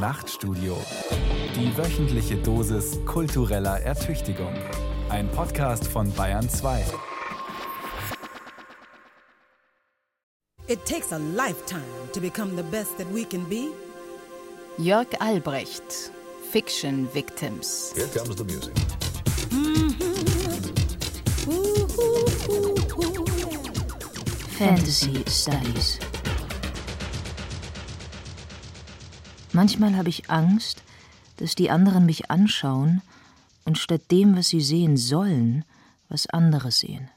Nachtstudio. Die wöchentliche Dosis kultureller Ertüchtigung. Ein Podcast von Bayern 2. It takes a lifetime to become the best that we can be. Jörg Albrecht, Fiction Victims. Here comes the music. Fantasy Studies. Manchmal habe ich Angst, dass die anderen mich anschauen und statt dem, was sie sehen sollen, was anderes sehen.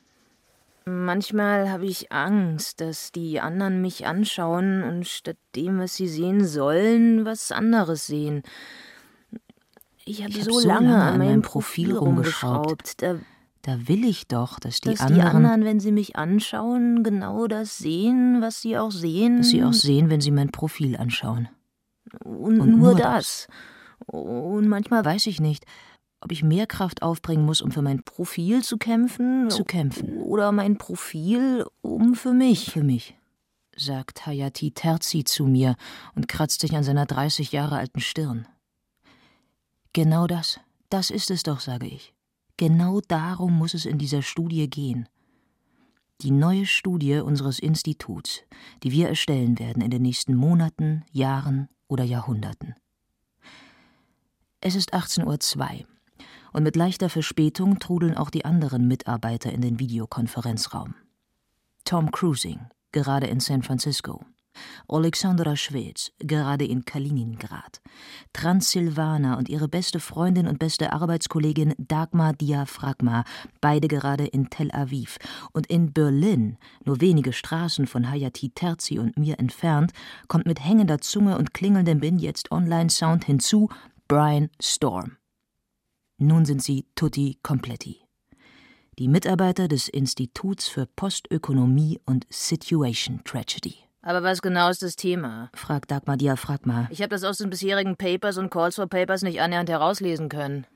Manchmal habe ich Angst, dass die anderen mich anschauen und statt dem, was sie sehen sollen, was anderes sehen. Ich habe hab so, so lange, an meinem Profil rumgeschraubt. Da, Da will ich doch, dass die, dass anderen, die anderen, wenn sie mich anschauen, genau das sehen, was sie auch sehen. dass sie auch sehen, wenn sie mein Profil anschauen. Und, und nur nur das. Und manchmal Weiß ich nicht, ob ich mehr Kraft aufbringen muss, um für mein Profil zu kämpfen. zu kämpfen. Oder mein Profil, um für mich. Für mich, sagt Hayati Terzi zu mir und kratzt sich an seiner 30 Jahre alten Stirn. Genau das, das ist es doch, sage ich. Genau darum muss es in dieser Studie gehen. Die neue Studie unseres Instituts, die wir erstellen werden in den nächsten Monaten, Jahren oder Jahrhunderten. Es ist 18.02 Uhr und mit leichter Verspätung trudeln auch die anderen Mitarbeiter in den Videokonferenzraum. Tom Cruising, gerade in San Francisco. Alexandra Schwez, gerade in Kaliningrad. Transsilvana und ihre beste Freundin und beste Arbeitskollegin Dagmar Diaphragma, beide gerade in Tel Aviv. Und in Berlin, nur wenige Straßen von Hayati Terzi und mir entfernt, kommt mit hängender Zunge und klingelndem Bin jetzt Online-Sound hinzu Brian Storm. Nun sind sie tutti completi. Die Mitarbeiter des Instituts für Postökonomie und Situation Tragedy. Aber was genau ist das Thema? fragt Dagmar Diaphragma. Ich habe das aus den bisherigen Papers und Calls for Papers nicht annähernd herauslesen können.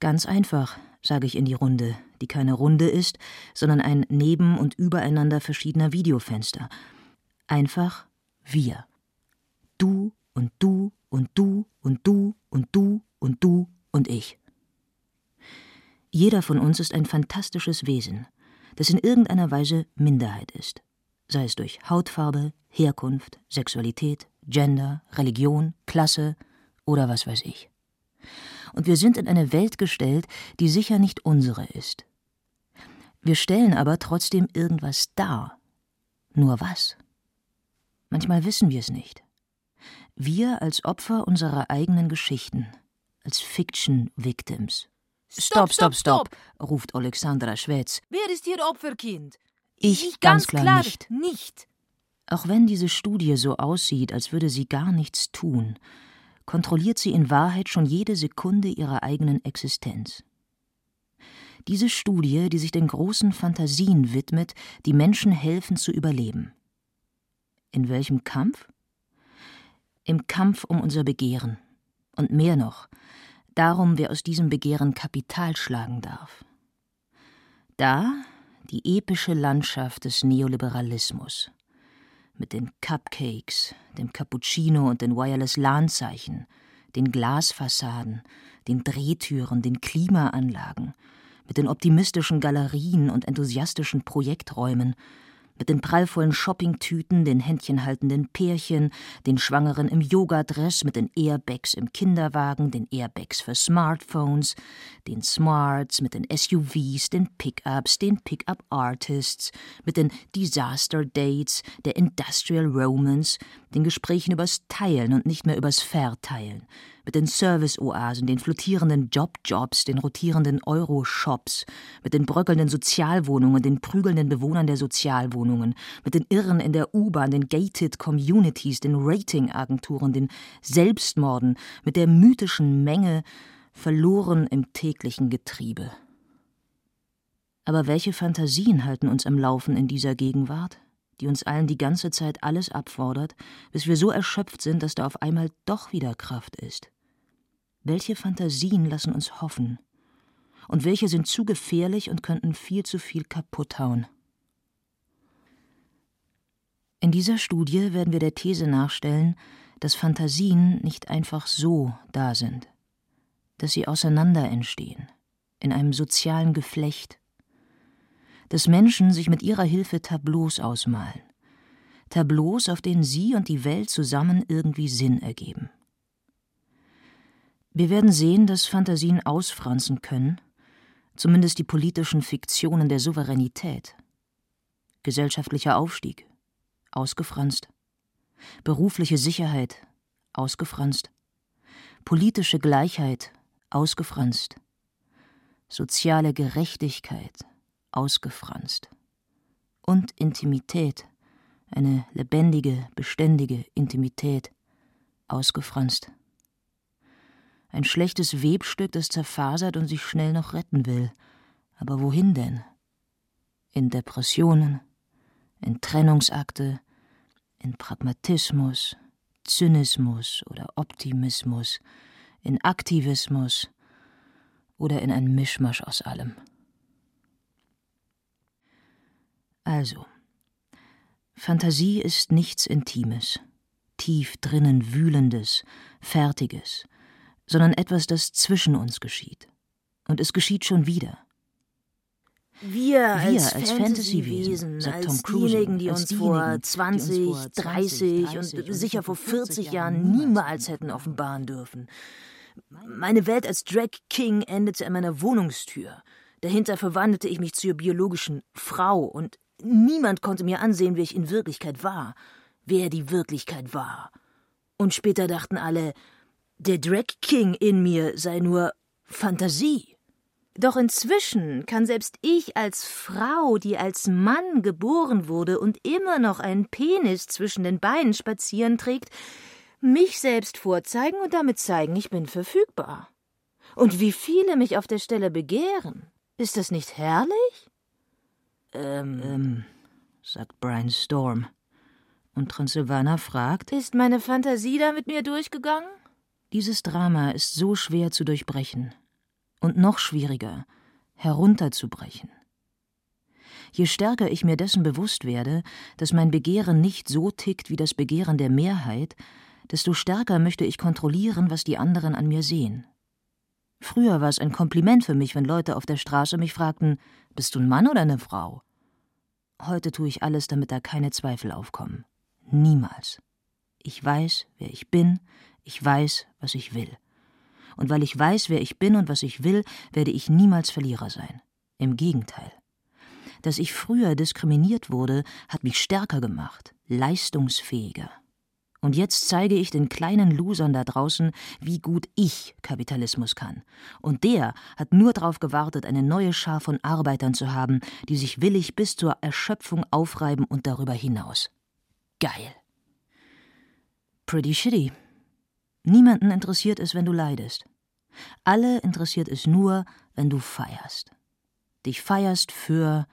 Ganz einfach, sage ich in die Runde, die keine Runde ist, sondern ein neben und übereinander verschiedener Videofenster. Einfach wir. Du und du und du und du und du und du und ich. Jeder von uns ist ein fantastisches Wesen, das in irgendeiner Weise Minderheit ist, sei es durch Hautfarbe, Herkunft, Sexualität, Gender, Religion, Klasse oder was weiß ich. Und wir sind in eine Welt gestellt, die sicher nicht unsere ist. Wir stellen aber trotzdem irgendwas dar. Nur was? Manchmal wissen wir es nicht. Wir als Opfer unserer eigenen Geschichten, als Fiction Victims. Stopp, stopp, stopp, ruft Alexandra Schwetz. Wer ist hier Opferkind? Ich ganz klar nicht. nicht. Auch wenn diese Studie so aussieht, als würde sie gar nichts tun, kontrolliert sie in Wahrheit schon jede Sekunde ihrer eigenen Existenz. Diese Studie, die sich den großen Fantasien widmet, die Menschen helfen zu überleben. In welchem Kampf? Im Kampf um unser Begehren. Und mehr noch, darum, wer aus diesem Begehren Kapital schlagen darf. Da die epische Landschaft des Neoliberalismus. Mit den Cupcakes, dem Cappuccino und den Wireless LAN-Zeichen, den Glasfassaden, den Drehtüren, den Klimaanlagen, mit den optimistischen Galerien und enthusiastischen Projekträumen, mit den prallvollen Shoppingtüten, den händchenhaltenden Pärchen, den Schwangeren im Yogadress, mit den Airbags im Kinderwagen, den Airbags für Smartphones, den Smarts, mit den SUVs, den Pickups, den Pickup-Artists, mit den Disaster-Dates, der Industrial Romance, den Gesprächen übers Teilen und nicht mehr übers Verteilen, mit den Service-Oasen, den flottierenden Job-Jobs, den rotierenden Euro-Shops, mit den bröckelnden Sozialwohnungen, den prügelnden Bewohnern der Sozialwohnungen, mit den Irren in der U-Bahn, den Gated Communities, den Rating-Agenturen, den Selbstmorden, mit der mythischen Menge, verloren im täglichen Getriebe. Aber welche Fantasien halten uns am Laufen in dieser Gegenwart? Die uns allen die ganze Zeit alles abfordert, bis wir so erschöpft sind, dass da auf einmal doch wieder Kraft ist. Welche Fantasien lassen uns hoffen? Und welche sind zu gefährlich und könnten viel zu viel kaputt hauen? In dieser Studie werden wir der These nachstellen, dass Fantasien nicht einfach so da sind, dass sie auseinander entstehen, in einem sozialen Geflecht, dass Menschen sich mit ihrer Hilfe Tableaus ausmalen, Tableaus, auf denen sie und die Welt zusammen irgendwie Sinn ergeben. Wir werden sehen, dass Fantasien ausfranzen können, zumindest die politischen Fiktionen der Souveränität. Gesellschaftlicher Aufstieg, ausgefranst. Berufliche Sicherheit, ausgefranst. Politische Gleichheit, ausgefranst. Soziale Gerechtigkeit, ausgefranst. Und Intimität, eine lebendige, beständige Intimität, ausgefranst. Ein schlechtes Webstück, das zerfasert und sich schnell noch retten will. Aber wohin denn? In Depressionen, in Trennungsakte, in Pragmatismus, Zynismus oder Optimismus, in Aktivismus oder in ein Mischmasch aus allem. Also, Fantasie ist nichts Intimes, tief drinnen Wühlendes, Fertiges, sondern etwas, das zwischen uns geschieht. Und es geschieht schon wieder. Wir als, als Fantasy-Wesen, als, als diejenigen, die uns vor 20, 30 und sicher vor 40 Jahren niemals hätten offenbaren dürfen. Meine Welt als Drag King endete an meiner Wohnungstür. Dahinter verwandelte ich mich zur biologischen Frau und niemand konnte mir ansehen, wer ich in Wirklichkeit war, wer die Wirklichkeit war. Und später dachten alle, der Drag King in mir sei nur Fantasie. Doch inzwischen kann selbst ich als Frau, die als Mann geboren wurde und immer noch einen Penis zwischen den Beinen spazieren trägt, mich selbst vorzeigen und damit zeigen, ich bin verfügbar. Und wie viele mich auf der Stelle begehren. Ist das nicht herrlich? Ähm, ähm, sagt Brian Storm. Und Transylvana fragt: Ist meine Fantasie da mit mir durchgegangen? Dieses Drama ist so schwer zu durchbrechen und noch schwieriger herunterzubrechen. Je stärker ich mir dessen bewusst werde, dass mein Begehren nicht so tickt wie das Begehren der Mehrheit, desto stärker möchte ich kontrollieren, was die anderen an mir sehen. Früher war es ein Kompliment für mich, wenn Leute auf der Straße mich fragten, bist du ein Mann oder eine Frau? Heute tue ich alles, damit da keine Zweifel aufkommen. Niemals. Ich weiß, wer ich bin, ich weiß, was ich will. Und weil ich weiß, wer ich bin und was ich will, werde ich niemals Verlierer sein. Im Gegenteil. Dass ich früher diskriminiert wurde, hat mich stärker gemacht, leistungsfähiger. Und jetzt zeige ich den kleinen Losern da draußen, wie gut ich Kapitalismus kann. Und der hat nur darauf gewartet, eine neue Schar von Arbeitern zu haben, die sich willig bis zur Erschöpfung aufreiben und darüber hinaus. Geil. Pretty shitty, Niemanden interessiert es, wenn du leidest. Alle interessiert es nur, wenn du feierst. Dich feierst für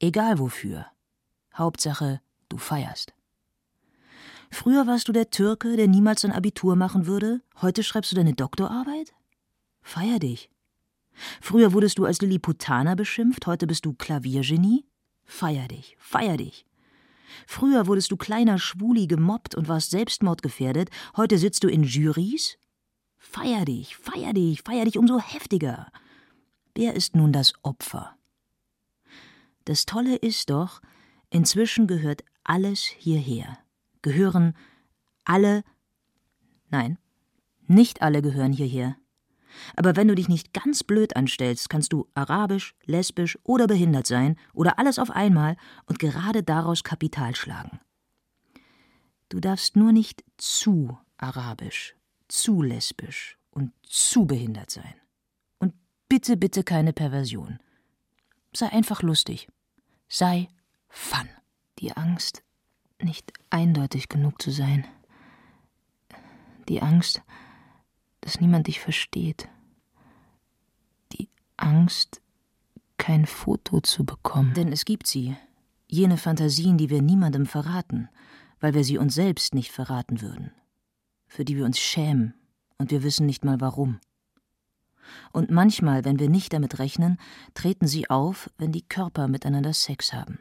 egal wofür. Hauptsache, du feierst. Früher warst du der Türke, der niemals ein Abitur machen würde, heute schreibst du deine Doktorarbeit? Feier dich. Früher wurdest du als Lilliputaner beschimpft, heute bist du Klaviergenie? Feier dich, feier dich. Früher wurdest du kleiner Schwuli gemobbt und warst selbstmordgefährdet, heute sitzt du in Jurys? Feier dich, feier dich, feier dich umso heftiger. Wer ist nun das Opfer? Das Tolle ist doch, inzwischen gehört alles hierher. Gehören alle. Nein, nicht alle gehören hierher. Aber wenn du dich nicht ganz blöd anstellst, kannst du arabisch, lesbisch oder behindert sein oder alles auf einmal und gerade daraus Kapital schlagen. Du darfst nur nicht zu arabisch, zu lesbisch und zu behindert sein. Und bitte, bitte keine Perversion. Sei einfach lustig. Sei fun. Die Angst, nicht eindeutig genug zu sein. Die Angst, dass niemand dich versteht. Die Angst, kein Foto zu bekommen. Denn es gibt sie, jene Fantasien, die wir niemandem verraten, weil wir sie uns selbst nicht verraten würden, für die wir uns schämen und wir wissen nicht mal warum. Und manchmal, wenn wir nicht damit rechnen, treten sie auf, wenn die Körper miteinander Sex haben.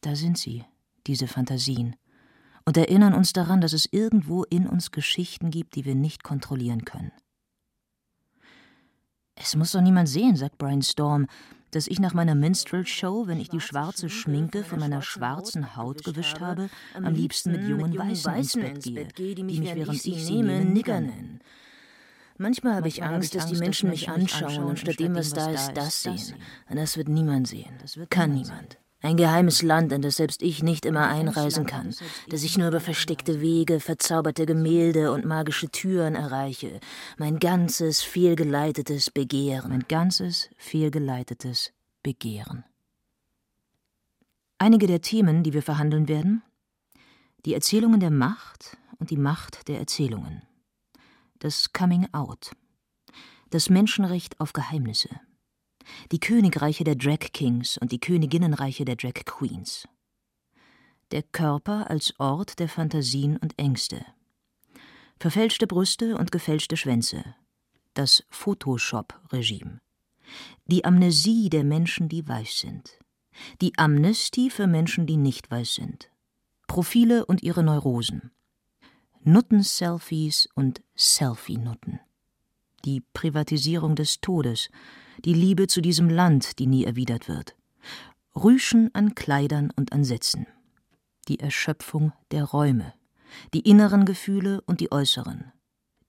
Da sind sie, diese Fantasien, und erinnern uns daran, dass es irgendwo in uns Geschichten gibt, die wir nicht kontrollieren können. Es muss doch niemand sehen, sagt Brian Storm, dass ich nach meiner Minstrel-Show, wenn ich die schwarze Schminke von meiner schwarzen Haut gewischt habe, am liebsten mit jungen Weißen ins Bett gehe, die mich, während ich sie nehme, Nigger nennen. Manchmal habe ich Angst, dass die Menschen mich anschauen und statt dem, was da ist, das sehen. Und das wird niemand sehen. Kann niemand. Ein geheimes Land, in das selbst ich nicht immer einreisen kann, das ich nur über versteckte Wege, verzauberte Gemälde und magische Türen erreiche. Mein ganzes fehlgeleitetes Begehren. Mein ganzes fehlgeleitetes Begehren. Einige der Themen, die wir verhandeln werden: die Erzählungen der Macht und die Macht der Erzählungen. Das Coming Out. Das Menschenrecht auf Geheimnisse die Königreiche der Drag Kings und die Königinnenreiche der Drag Queens. Der Körper als Ort der Fantasien und Ängste. Verfälschte Brüste und gefälschte Schwänze. Das Photoshop-Regime. Die Amnesie der Menschen, die weiß sind. Die Amnestie für Menschen, die nicht weiß sind. Profile und ihre Neurosen. Nutten-Selfies und Selfie-Nutten. Die Privatisierung des Todes die Liebe zu diesem Land, die nie erwidert wird. Rüschen an Kleidern und an Sätzen. Die Erschöpfung der Räume, die inneren Gefühle und die äußeren,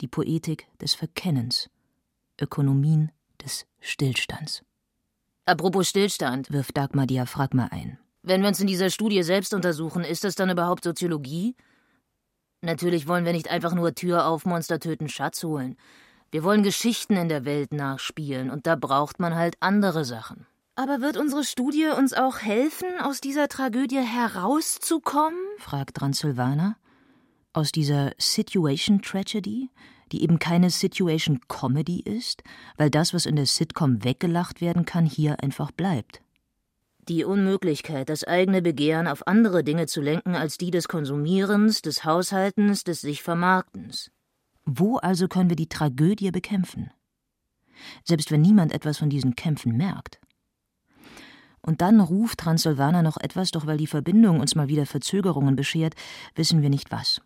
die Poetik des Verkennens, Ökonomien des Stillstands. Apropos Stillstand, wirft Dagmar Diaphragma ein. Wenn wir uns in dieser Studie selbst untersuchen, ist das dann überhaupt Soziologie? Natürlich wollen wir nicht einfach nur Tür auf, Monster töten, Schatz holen. Wir wollen Geschichten in der Welt nachspielen, und da braucht man halt andere Sachen. Aber wird unsere Studie uns auch helfen, aus dieser Tragödie herauszukommen? fragt Transylvana. Aus dieser Situation Tragedy, die eben keine Situation Comedy ist, weil das, was in der Sitcom weggelacht werden kann, hier einfach bleibt. Die Unmöglichkeit, das eigene Begehren auf andere Dinge zu lenken als die des Konsumierens, des Haushaltens, des sich Vermarktens. Wo also können wir die Tragödie bekämpfen? Selbst wenn niemand etwas von diesen Kämpfen merkt. Und dann ruft Transylvana noch etwas, doch weil die Verbindung uns mal wieder Verzögerungen beschert, wissen wir nicht was.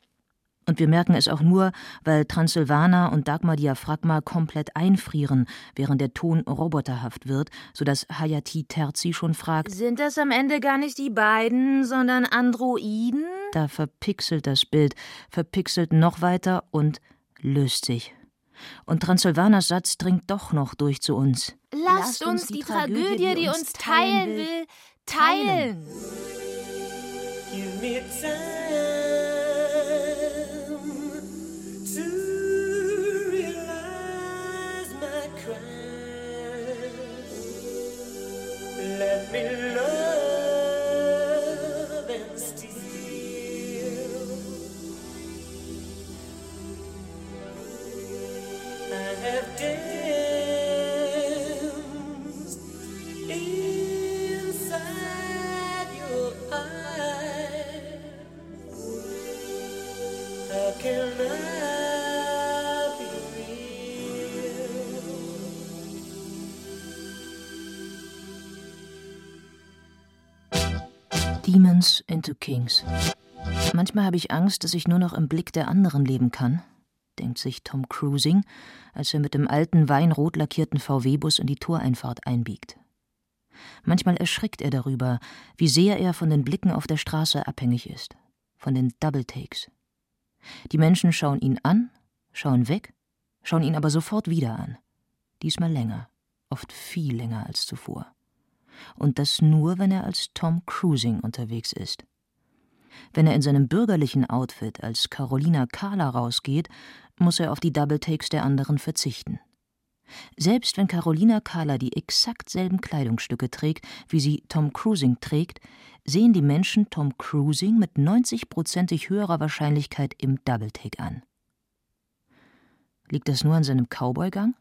Und wir merken es auch nur, weil Transylvana und Dagmar Diaphragma komplett einfrieren, während der Ton roboterhaft wird, sodass Hayati Terzi schon fragt: Sind das am Ende gar nicht die beiden, sondern Androiden? Da verpixelt das Bild, verpixelt noch weiter und löst sich. Und Transylvanas Satz dringt doch noch durch zu uns. Lasst uns die Tragödie, die uns teilen will, teilen. Give me Let me Demons into Kings. Manchmal habe ich Angst, dass ich nur noch im Blick der anderen leben kann, denkt sich Tom Cruising, als er mit dem alten weinrot lackierten VW-Bus in die Toreinfahrt einbiegt. Manchmal erschrickt er darüber, wie sehr er von den Blicken auf der Straße abhängig ist, von den Double Takes. Die Menschen schauen ihn an, schauen weg, schauen ihn aber sofort wieder an. Diesmal länger, oft viel länger als zuvor. Und das nur, wenn er als Tom Cruising unterwegs ist. Wenn er in seinem bürgerlichen Outfit als Carolina Kahler rausgeht, muss er auf die Double Takes der anderen verzichten. Selbst wenn Carolina Kahler die exakt selben Kleidungsstücke trägt, wie sie Tom Cruising trägt, sehen die Menschen Tom Cruising mit 90-prozentig höherer Wahrscheinlichkeit im Double Take an. Liegt das nur an seinem Cowboygang?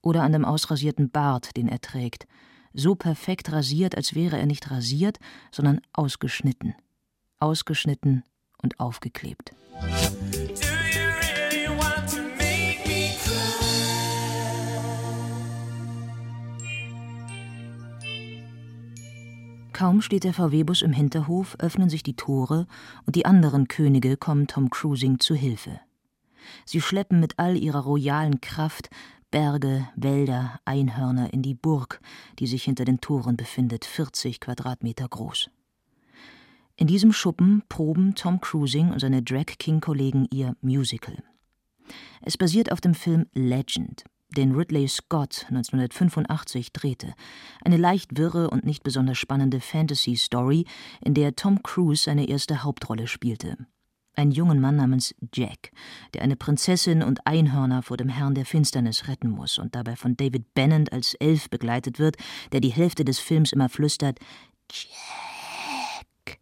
Oder an dem ausrasierten Bart, den er trägt, so perfekt rasiert, als wäre er nicht rasiert, sondern ausgeschnitten, ausgeschnitten und aufgeklebt. Kaum steht der VW-Bus im Hinterhof, öffnen sich die Tore und die anderen Könige kommen Tom Cruising zu Hilfe. Sie schleppen mit all ihrer royalen Kraft Berge, Wälder, Einhörner in die Burg, die sich hinter den Toren befindet, 40 Quadratmeter groß. In diesem Schuppen proben Tom Cruising und seine Drag King-Kollegen ihr Musical. Es basiert auf dem Film Legend, den Ridley Scott 1985 drehte. Eine leicht wirre und nicht besonders spannende Fantasy-Story, in der Tom Cruise seine erste Hauptrolle spielte einen jungen Mann namens Jack, der eine Prinzessin und Einhörner vor dem Herrn der Finsternis retten muss und dabei von David Bennett als Elf begleitet wird, der die Hälfte des Films immer flüstert Jack.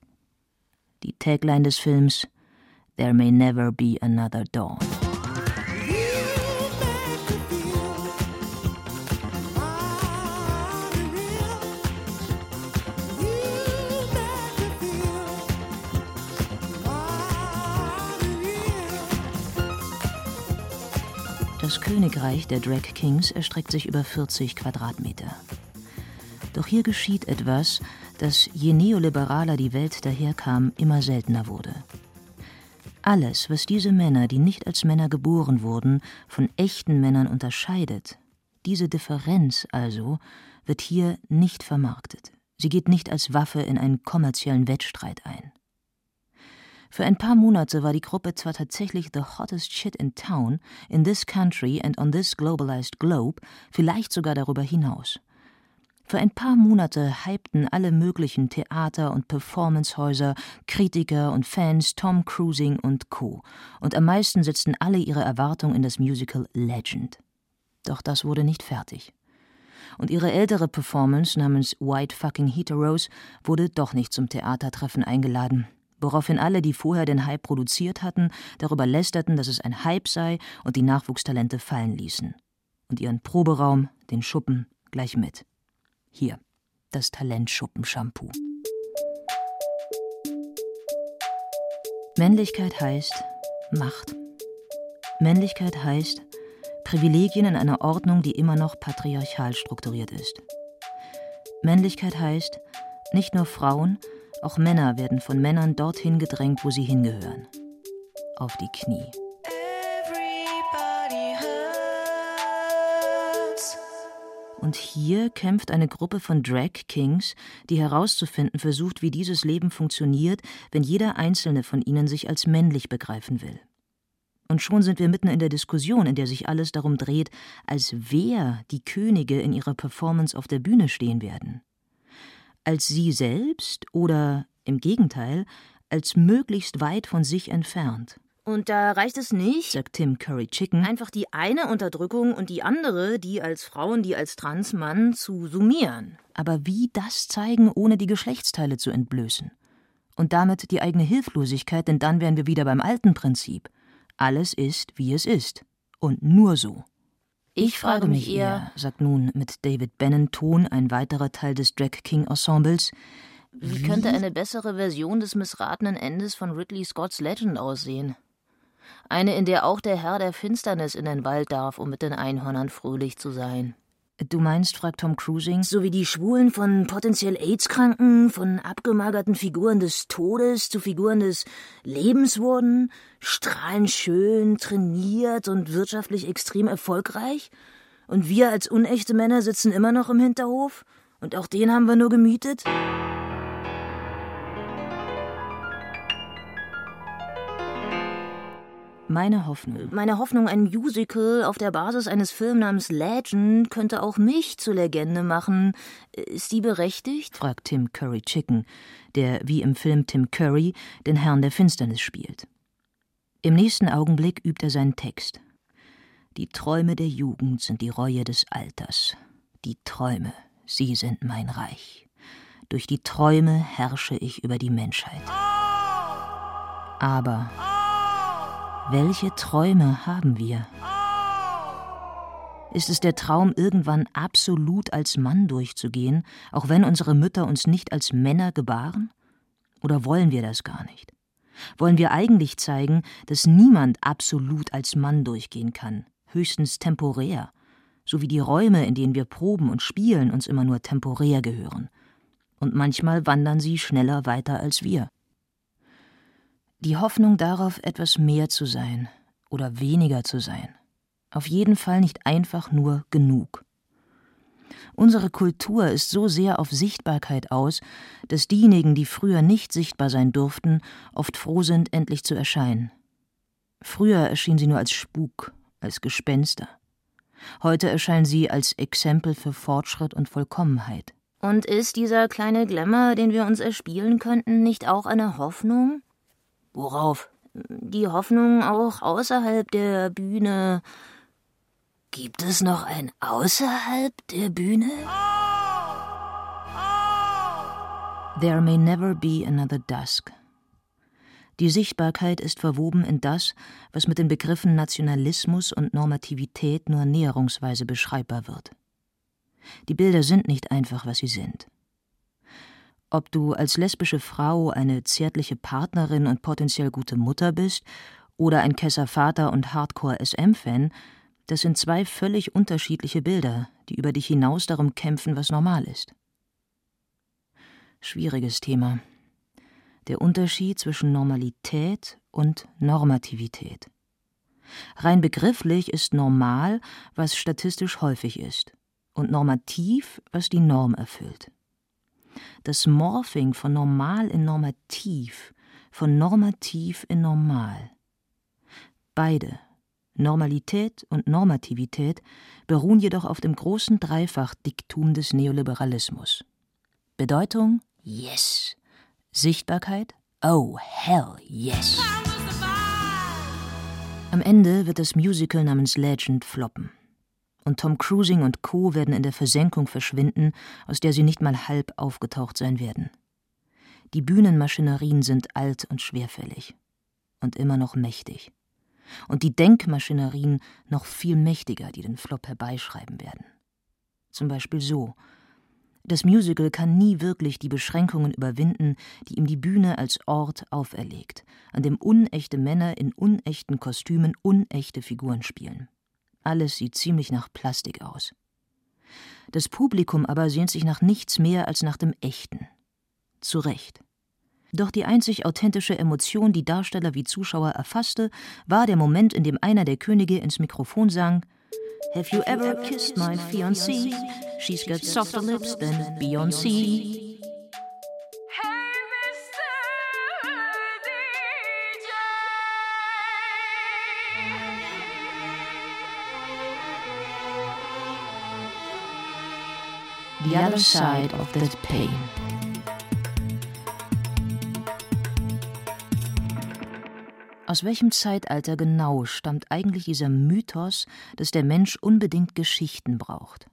Die Tagline des Films There may never be another dawn. Königreich der Drag Kings erstreckt sich über 40 Quadratmeter. Doch hier geschieht etwas, das je neoliberaler die Welt daherkam, immer seltener wurde. Alles, was diese Männer, die nicht als Männer geboren wurden, von echten Männern unterscheidet, diese Differenz also, wird hier nicht vermarktet. Sie geht nicht als Waffe in einen kommerziellen Wettstreit ein. Für ein paar Monate war die Gruppe zwar tatsächlich the hottest shit in town, in this country and on this globalized globe, vielleicht sogar darüber hinaus. Für ein paar Monate hypten alle möglichen Theater- und Performancehäuser, Kritiker und Fans Tom Cruising und Co. Und am meisten setzten alle ihre Erwartungen in das Musical Legend. Doch das wurde nicht fertig. Und ihre ältere Performance namens White Fucking Heteros wurde doch nicht zum Theatertreffen eingeladen woraufhin alle, die vorher den Hype produziert hatten, darüber lästerten, dass es ein Hype sei und die Nachwuchstalente fallen ließen. Und ihren Proberaum, den Schuppen, gleich mit. Hier, das Talentschuppen-Shampoo. Männlichkeit heißt Macht. Männlichkeit heißt Privilegien in einer Ordnung, die immer noch patriarchal strukturiert ist. Männlichkeit heißt nicht nur Frauen, auch Männer werden von Männern dorthin gedrängt, wo sie hingehören. Auf die Knie. Und hier kämpft eine Gruppe von Drag Kings, die herauszufinden versucht, wie dieses Leben funktioniert, wenn jeder einzelne von ihnen sich als männlich begreifen will. Und schon sind wir mitten in der Diskussion, in der sich alles darum dreht, als wer die Könige in ihrer Performance auf der Bühne stehen werden als sie selbst oder im Gegenteil als möglichst weit von sich entfernt. Und da reicht es nicht, sagt Tim Curry Chicken, einfach die eine Unterdrückung und die andere, die als Frauen, die als Transmann, zu summieren. Aber wie das zeigen, ohne die Geschlechtsteile zu entblößen? Und damit die eigene Hilflosigkeit, denn dann wären wir wieder beim alten Prinzip. Alles ist, wie es ist. Und nur so. Ich frage mich eher, sagt nun mit David Bannon Ton ein weiterer Teil des Drag King Ensembles, wie, wie könnte eine bessere Version des missratenen Endes von Ridley Scotts Legend aussehen? Eine, in der auch der Herr der Finsternis in den Wald darf, um mit den Einhörnern fröhlich zu sein. Du meinst, fragt Tom Cruising, so wie die Schwulen von potenziell AIDS-Kranken, von abgemagerten Figuren des Todes zu Figuren des Lebens wurden, strahlend schön, trainiert und wirtschaftlich extrem erfolgreich? Und wir als unechte Männer sitzen immer noch im Hinterhof? Und auch den haben wir nur gemietet? Meine Hoffnung. Meine Hoffnung, ein Musical auf der Basis eines Films namens Legend könnte auch mich zur Legende machen. Ist die berechtigt? fragt Tim Curry Chicken, der wie im Film Tim Curry den Herrn der Finsternis spielt. Im nächsten Augenblick übt er seinen Text. Die Träume der Jugend sind die Reue des Alters. Die Träume, sie sind mein Reich. Durch die Träume herrsche ich über die Menschheit. Aber welche Träume haben wir? Ist es der Traum, irgendwann absolut als Mann durchzugehen, auch wenn unsere Mütter uns nicht als Männer gebaren? Oder wollen wir das gar nicht? Wollen wir eigentlich zeigen, dass niemand absolut als Mann durchgehen kann, höchstens temporär, so wie die Räume, in denen wir proben und spielen, uns immer nur temporär gehören? Und manchmal wandern sie schneller weiter als wir. Die Hoffnung darauf, etwas mehr zu sein oder weniger zu sein. Auf jeden Fall nicht einfach nur genug. Unsere Kultur ist so sehr auf Sichtbarkeit aus, dass diejenigen, die früher nicht sichtbar sein durften, oft froh sind, endlich zu erscheinen. Früher erschien sie nur als Spuk, als Gespenster. Heute erscheinen sie als Exempel für Fortschritt und Vollkommenheit. Und ist dieser kleine Glamour, den wir uns erspielen könnten, nicht auch eine Hoffnung? Worauf? Die Hoffnung auch außerhalb der Bühne. Gibt es noch ein außerhalb der Bühne? There may never be another dusk. Die Sichtbarkeit ist verwoben in das, was mit den Begriffen Nationalismus und Normativität nur näherungsweise beschreibbar wird. Die Bilder sind nicht einfach, was sie sind. Ob du als lesbische Frau eine zärtliche Partnerin und potenziell gute Mutter bist oder ein Kesser-Vater und Hardcore-SM-Fan, das sind zwei völlig unterschiedliche Bilder, die über dich hinaus darum kämpfen, was normal ist. Schwieriges Thema der Unterschied zwischen Normalität und Normativität. Rein begrifflich ist normal, was statistisch häufig ist, und normativ, was die Norm erfüllt. Das Morphing von normal in normativ, von normativ in normal. Beide, Normalität und Normativität, beruhen jedoch auf dem großen Dreifachdiktum des Neoliberalismus. Bedeutung Yes, Sichtbarkeit? Oh, hell yes. Am Ende wird das Musical namens Legend floppen. Und Tom Cruising und Co. werden in der Versenkung verschwinden, aus der sie nicht mal halb aufgetaucht sein werden. Die Bühnenmaschinerien sind alt und schwerfällig. Und immer noch mächtig. Und die Denkmaschinerien noch viel mächtiger, die den Flop herbeischreiben werden. Zum Beispiel so, das Musical kann nie wirklich die Beschränkungen überwinden, die ihm die Bühne als Ort auferlegt, an dem unechte Männer in unechten Kostümen unechte Figuren spielen. Alles sieht ziemlich nach Plastik aus. Das Publikum aber sehnt sich nach nichts mehr als nach dem Echten. Zu Recht. Doch die einzig authentische Emotion, die Darsteller wie Zuschauer erfasste, war der Moment, in dem einer der Könige ins Mikrofon sang Have you ever kissed my fiancée? She's got softer lips than Beyoncé. The other side of that pain. Aus welchem Zeitalter genau stammt eigentlich dieser Mythos, dass der Mensch unbedingt Geschichten braucht?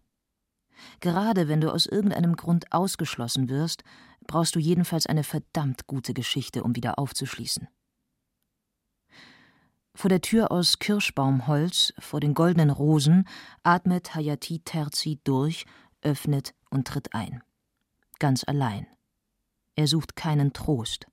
Gerade wenn du aus irgendeinem Grund ausgeschlossen wirst, brauchst du jedenfalls eine verdammt gute Geschichte, um wieder aufzuschließen. Vor der Tür aus Kirschbaumholz, vor den goldenen Rosen, atmet Hayati Terzi durch, öffnet und tritt ein. Ganz allein. Er sucht keinen Trost.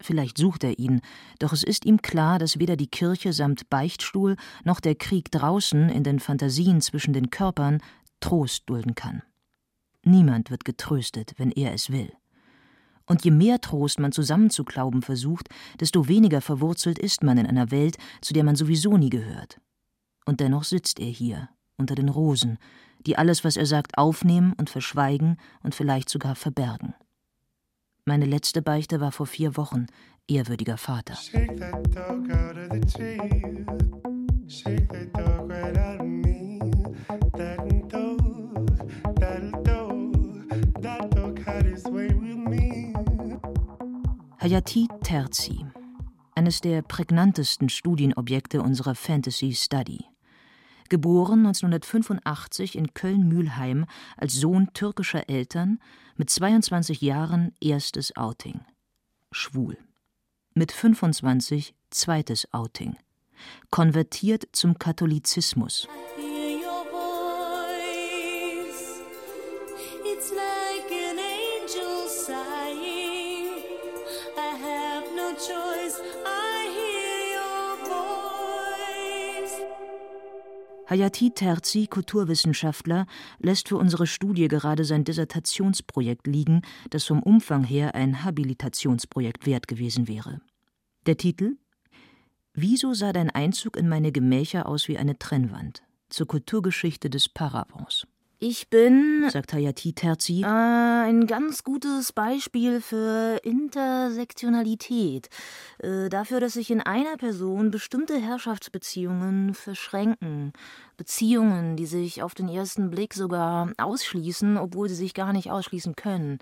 Vielleicht sucht er ihn, doch es ist ihm klar, dass weder die Kirche samt Beichtstuhl noch der Krieg draußen in den Fantasien zwischen den Körpern Trost dulden kann. Niemand wird getröstet, wenn er es will. Und je mehr Trost man zusammenzuklauben versucht, desto weniger verwurzelt ist man in einer Welt, zu der man sowieso nie gehört. Und dennoch sitzt er hier, unter den Rosen, die alles, was er sagt, aufnehmen und verschweigen und vielleicht sogar verbergen. Meine letzte Beichte war vor vier Wochen, ehrwürdiger Vater. Hayati Terzi, eines der prägnantesten Studienobjekte unserer Fantasy Study. Geboren 1985 in Köln-Mühlheim als Sohn türkischer Eltern, mit 22 Jahren erstes Outing. Schwul. Mit 25 zweites Outing. Konvertiert zum Katholizismus. Hayati Terzi, Kulturwissenschaftler, lässt für unsere Studie gerade sein Dissertationsprojekt liegen, das vom Umfang her ein Habilitationsprojekt wert gewesen wäre. Der Titel Wieso sah dein Einzug in meine Gemächer aus wie eine Trennwand? Zur Kulturgeschichte des Paravents. Ich bin, sagt Hayati Terzi, äh, ein ganz gutes Beispiel für Intersektionalität. Äh, dafür, dass sich in einer Person bestimmte Herrschaftsbeziehungen verschränken. Beziehungen, die sich auf den ersten Blick sogar ausschließen, obwohl sie sich gar nicht ausschließen können.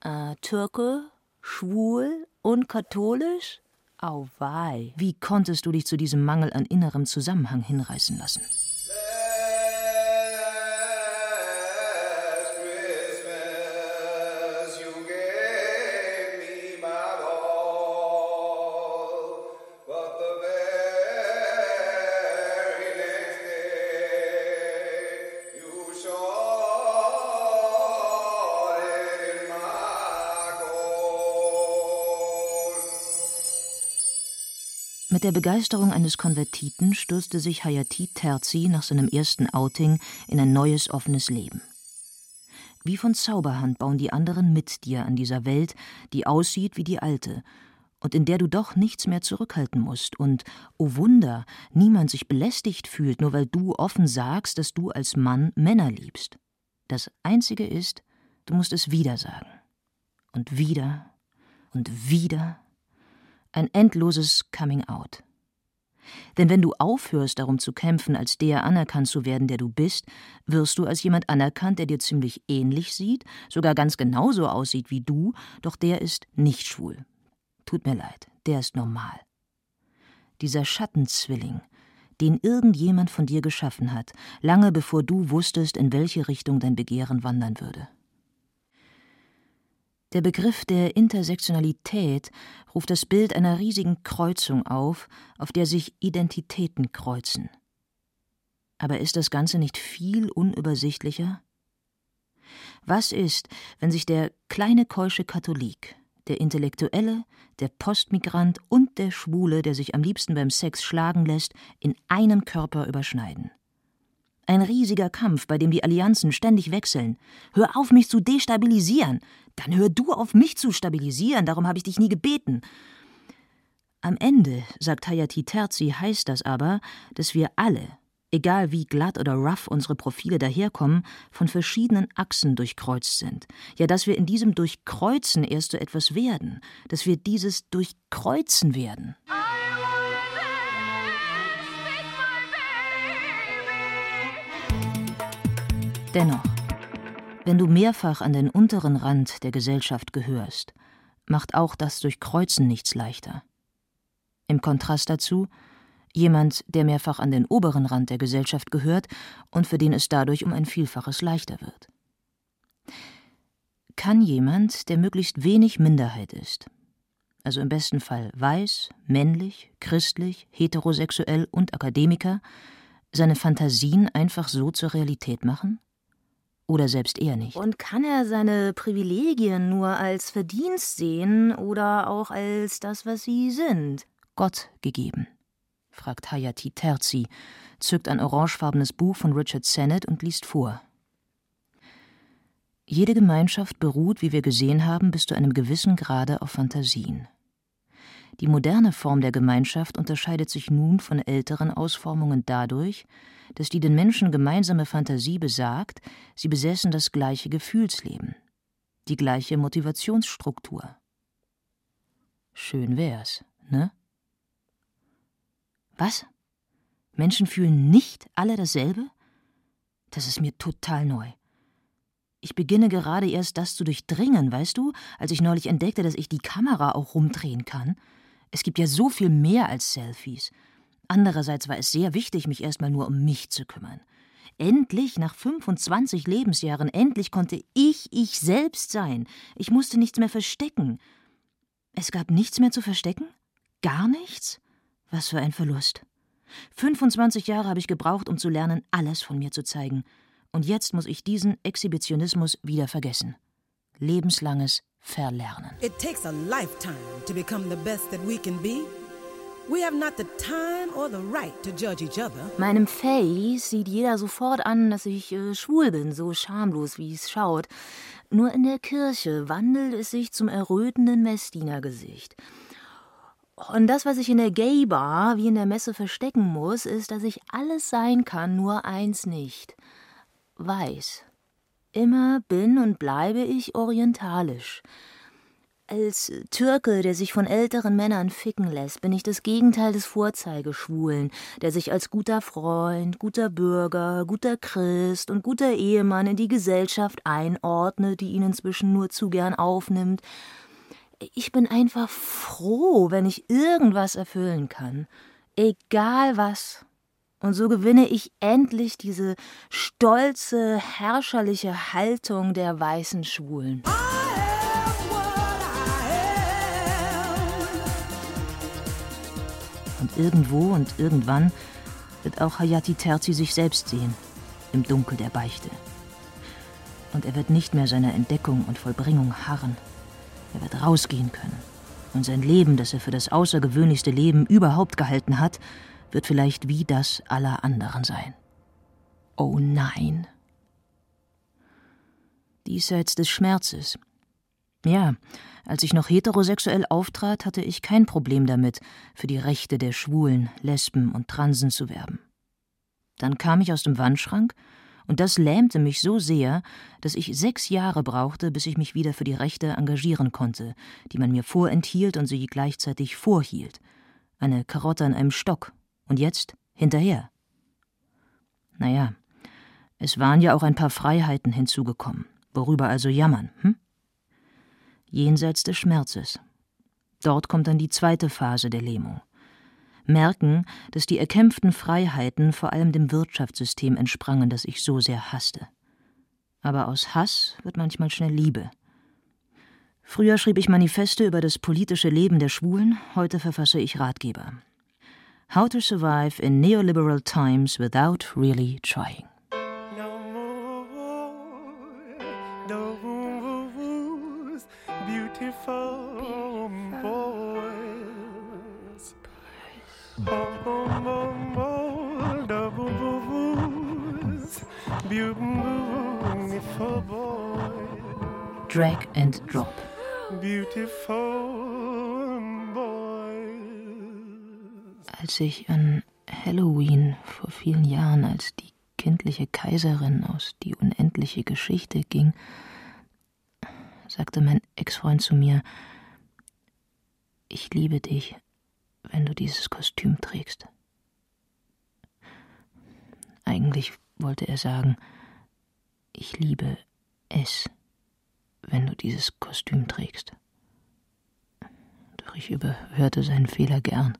Äh, Türke, schwul und katholisch? Auweih. Wie konntest du dich zu diesem Mangel an innerem Zusammenhang hinreißen lassen? Mit der Begeisterung eines Konvertiten stürzte sich Hayati Terzi nach seinem ersten Outing in ein neues offenes Leben. Wie von Zauberhand bauen die anderen mit dir an dieser Welt, die aussieht wie die alte und in der du doch nichts mehr zurückhalten musst und, oh Wunder, niemand sich belästigt fühlt, nur weil du offen sagst, dass du als Mann Männer liebst. Das Einzige ist, du musst es wieder sagen. Und wieder und wieder ein endloses Coming-out. Denn wenn du aufhörst, darum zu kämpfen, als der anerkannt zu werden, der du bist, wirst du als jemand anerkannt, der dir ziemlich ähnlich sieht, sogar ganz genauso aussieht wie du, doch der ist nicht schwul. Tut mir leid, der ist normal. Dieser Schattenzwilling, den irgendjemand von dir geschaffen hat, lange bevor du wusstest, in welche Richtung dein Begehren wandern würde. Der Begriff der Intersektionalität ruft das Bild einer riesigen Kreuzung auf, auf der sich Identitäten kreuzen. Aber ist das Ganze nicht viel unübersichtlicher? Was ist, wenn sich der kleine keusche Katholik, der Intellektuelle, der Postmigrant und der Schwule, der sich am liebsten beim Sex schlagen lässt, in einem Körper überschneiden? Ein riesiger Kampf, bei dem die Allianzen ständig wechseln. Hör auf, mich zu destabilisieren. Dann hör du auf, mich zu stabilisieren. Darum habe ich dich nie gebeten. Am Ende, sagt Hayati Terzi, heißt das aber, dass wir alle, egal wie glatt oder rough unsere Profile daherkommen, von verschiedenen Achsen durchkreuzt sind. Ja, dass wir in diesem Durchkreuzen erst so etwas werden, dass wir dieses Durchkreuzen werden. Dennoch, wenn du mehrfach an den unteren Rand der Gesellschaft gehörst, macht auch das Durchkreuzen nichts leichter. Im Kontrast dazu jemand, der mehrfach an den oberen Rand der Gesellschaft gehört und für den es dadurch um ein Vielfaches leichter wird. Kann jemand, der möglichst wenig Minderheit ist, also im besten Fall weiß, männlich, christlich, heterosexuell und Akademiker, seine Fantasien einfach so zur Realität machen? Oder selbst er nicht. Und kann er seine Privilegien nur als Verdienst sehen oder auch als das, was sie sind? Gott gegeben? fragt Hayati Terzi, zückt ein orangefarbenes Buch von Richard Sennett und liest vor. Jede Gemeinschaft beruht, wie wir gesehen haben, bis zu einem gewissen Grade auf Fantasien. Die moderne Form der Gemeinschaft unterscheidet sich nun von älteren Ausformungen dadurch, dass die den Menschen gemeinsame Fantasie besagt, sie besäßen das gleiche Gefühlsleben, die gleiche Motivationsstruktur. Schön wär's, ne? Was? Menschen fühlen nicht alle dasselbe? Das ist mir total neu. Ich beginne gerade erst das zu durchdringen, weißt du, als ich neulich entdeckte, dass ich die Kamera auch rumdrehen kann. Es gibt ja so viel mehr als Selfies. Andererseits war es sehr wichtig, mich erstmal nur um mich zu kümmern. Endlich, nach 25 Lebensjahren, endlich konnte ich ich selbst sein. Ich musste nichts mehr verstecken. Es gab nichts mehr zu verstecken? Gar nichts? Was für ein Verlust. 25 Jahre habe ich gebraucht, um zu lernen, alles von mir zu zeigen. Und jetzt muss ich diesen Exhibitionismus wieder vergessen. Lebenslanges Verlernen. It takes a lifetime to become the best that we can be. Meinem Face sieht jeder sofort an, dass ich äh, schwul bin, so schamlos, wie es schaut. Nur in der Kirche wandelt es sich zum errötenden Messdienergesicht. Und das, was ich in der Gay-Bar wie in der Messe verstecken muss, ist, dass ich alles sein kann, nur eins nicht. Weiß. Immer bin und bleibe ich orientalisch. Als Türke, der sich von älteren Männern ficken lässt, bin ich das Gegenteil des Vorzeigeschwulen, der sich als guter Freund, guter Bürger, guter Christ und guter Ehemann in die Gesellschaft einordnet, die ihn inzwischen nur zu gern aufnimmt. Ich bin einfach froh, wenn ich irgendwas erfüllen kann. Egal was. Und so gewinne ich endlich diese stolze, herrscherliche Haltung der weißen Schwulen. Und irgendwo und irgendwann wird auch Hayati Terzi sich selbst sehen, im Dunkel der Beichte. Und er wird nicht mehr seiner Entdeckung und Vollbringung harren. Er wird rausgehen können. Und sein Leben, das er für das außergewöhnlichste Leben überhaupt gehalten hat, wird vielleicht wie das aller anderen sein. Oh nein. Diesseits des Schmerzes. Ja, als ich noch heterosexuell auftrat, hatte ich kein Problem damit, für die Rechte der Schwulen, Lesben und Transen zu werben. Dann kam ich aus dem Wandschrank, und das lähmte mich so sehr, dass ich sechs Jahre brauchte, bis ich mich wieder für die Rechte engagieren konnte, die man mir vorenthielt und sie gleichzeitig vorhielt. Eine Karotte an einem Stock. Und jetzt hinterher. Naja, es waren ja auch ein paar Freiheiten hinzugekommen. Worüber also jammern, hm? jenseits des Schmerzes. Dort kommt dann die zweite Phase der Lähmung. Merken, dass die erkämpften Freiheiten vor allem dem Wirtschaftssystem entsprangen, das ich so sehr hasste. Aber aus Hass wird manchmal schnell Liebe. Früher schrieb ich Manifeste über das politische Leben der Schwulen, heute verfasse ich Ratgeber. How to Survive in Neoliberal Times Without Really Trying. Drag and Drop. Als ich an Halloween vor vielen Jahren als die kindliche Kaiserin aus die unendliche Geschichte ging, sagte mein Ex-Freund zu mir, ich liebe dich, wenn du dieses Kostüm trägst. Eigentlich wollte er sagen, ich liebe es, wenn du dieses Kostüm trägst. Doch ich überhörte seinen Fehler gern.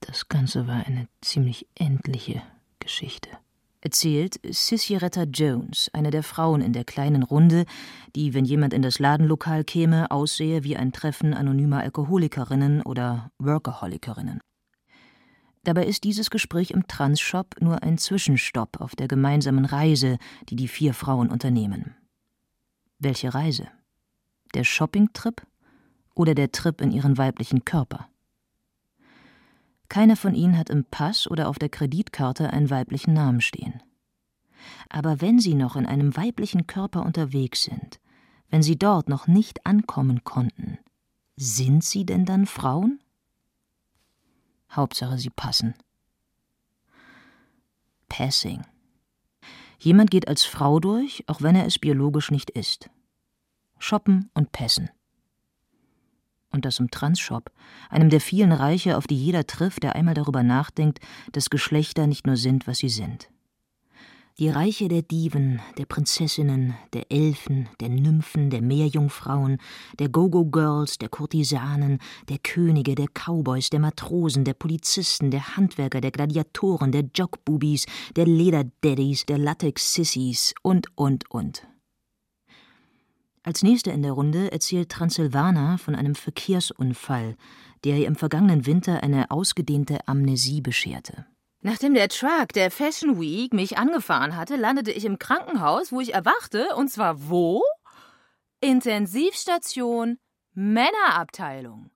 Das Ganze war eine ziemlich endliche Geschichte. Erzählt Sissy Retta Jones, eine der Frauen in der kleinen Runde, die, wenn jemand in das Ladenlokal käme, aussehe wie ein Treffen anonymer Alkoholikerinnen oder Workaholikerinnen. Dabei ist dieses Gespräch im Trans-Shop nur ein Zwischenstopp auf der gemeinsamen Reise, die die vier Frauen unternehmen. Welche Reise? Der Shoppingtrip oder der Trip in ihren weiblichen Körper? Keine von ihnen hat im Pass oder auf der Kreditkarte einen weiblichen Namen stehen. Aber wenn sie noch in einem weiblichen Körper unterwegs sind, wenn sie dort noch nicht ankommen konnten, sind sie denn dann Frauen? Hauptsache, sie passen. Passing. Jemand geht als Frau durch, auch wenn er es biologisch nicht ist. Shoppen und Passen. Und das im Transshop, einem der vielen Reiche, auf die jeder trifft, der einmal darüber nachdenkt, dass Geschlechter nicht nur sind, was sie sind. Die Reiche der Diven, der Prinzessinnen, der Elfen, der Nymphen, der Meerjungfrauen, der Go-Go-Girls, der Kurtisanen, der Könige, der Cowboys, der Matrosen, der Polizisten, der Handwerker, der Gladiatoren, der Jockbubis, der Lederdaddies, der Latex-Sissies und, und, und. Als nächste in der Runde erzählt Transsilvana von einem Verkehrsunfall, der ihr im vergangenen Winter eine ausgedehnte Amnesie bescherte. Nachdem der Truck der Fashion Week mich angefahren hatte, landete ich im Krankenhaus, wo ich erwachte, und zwar wo? Intensivstation, Männerabteilung.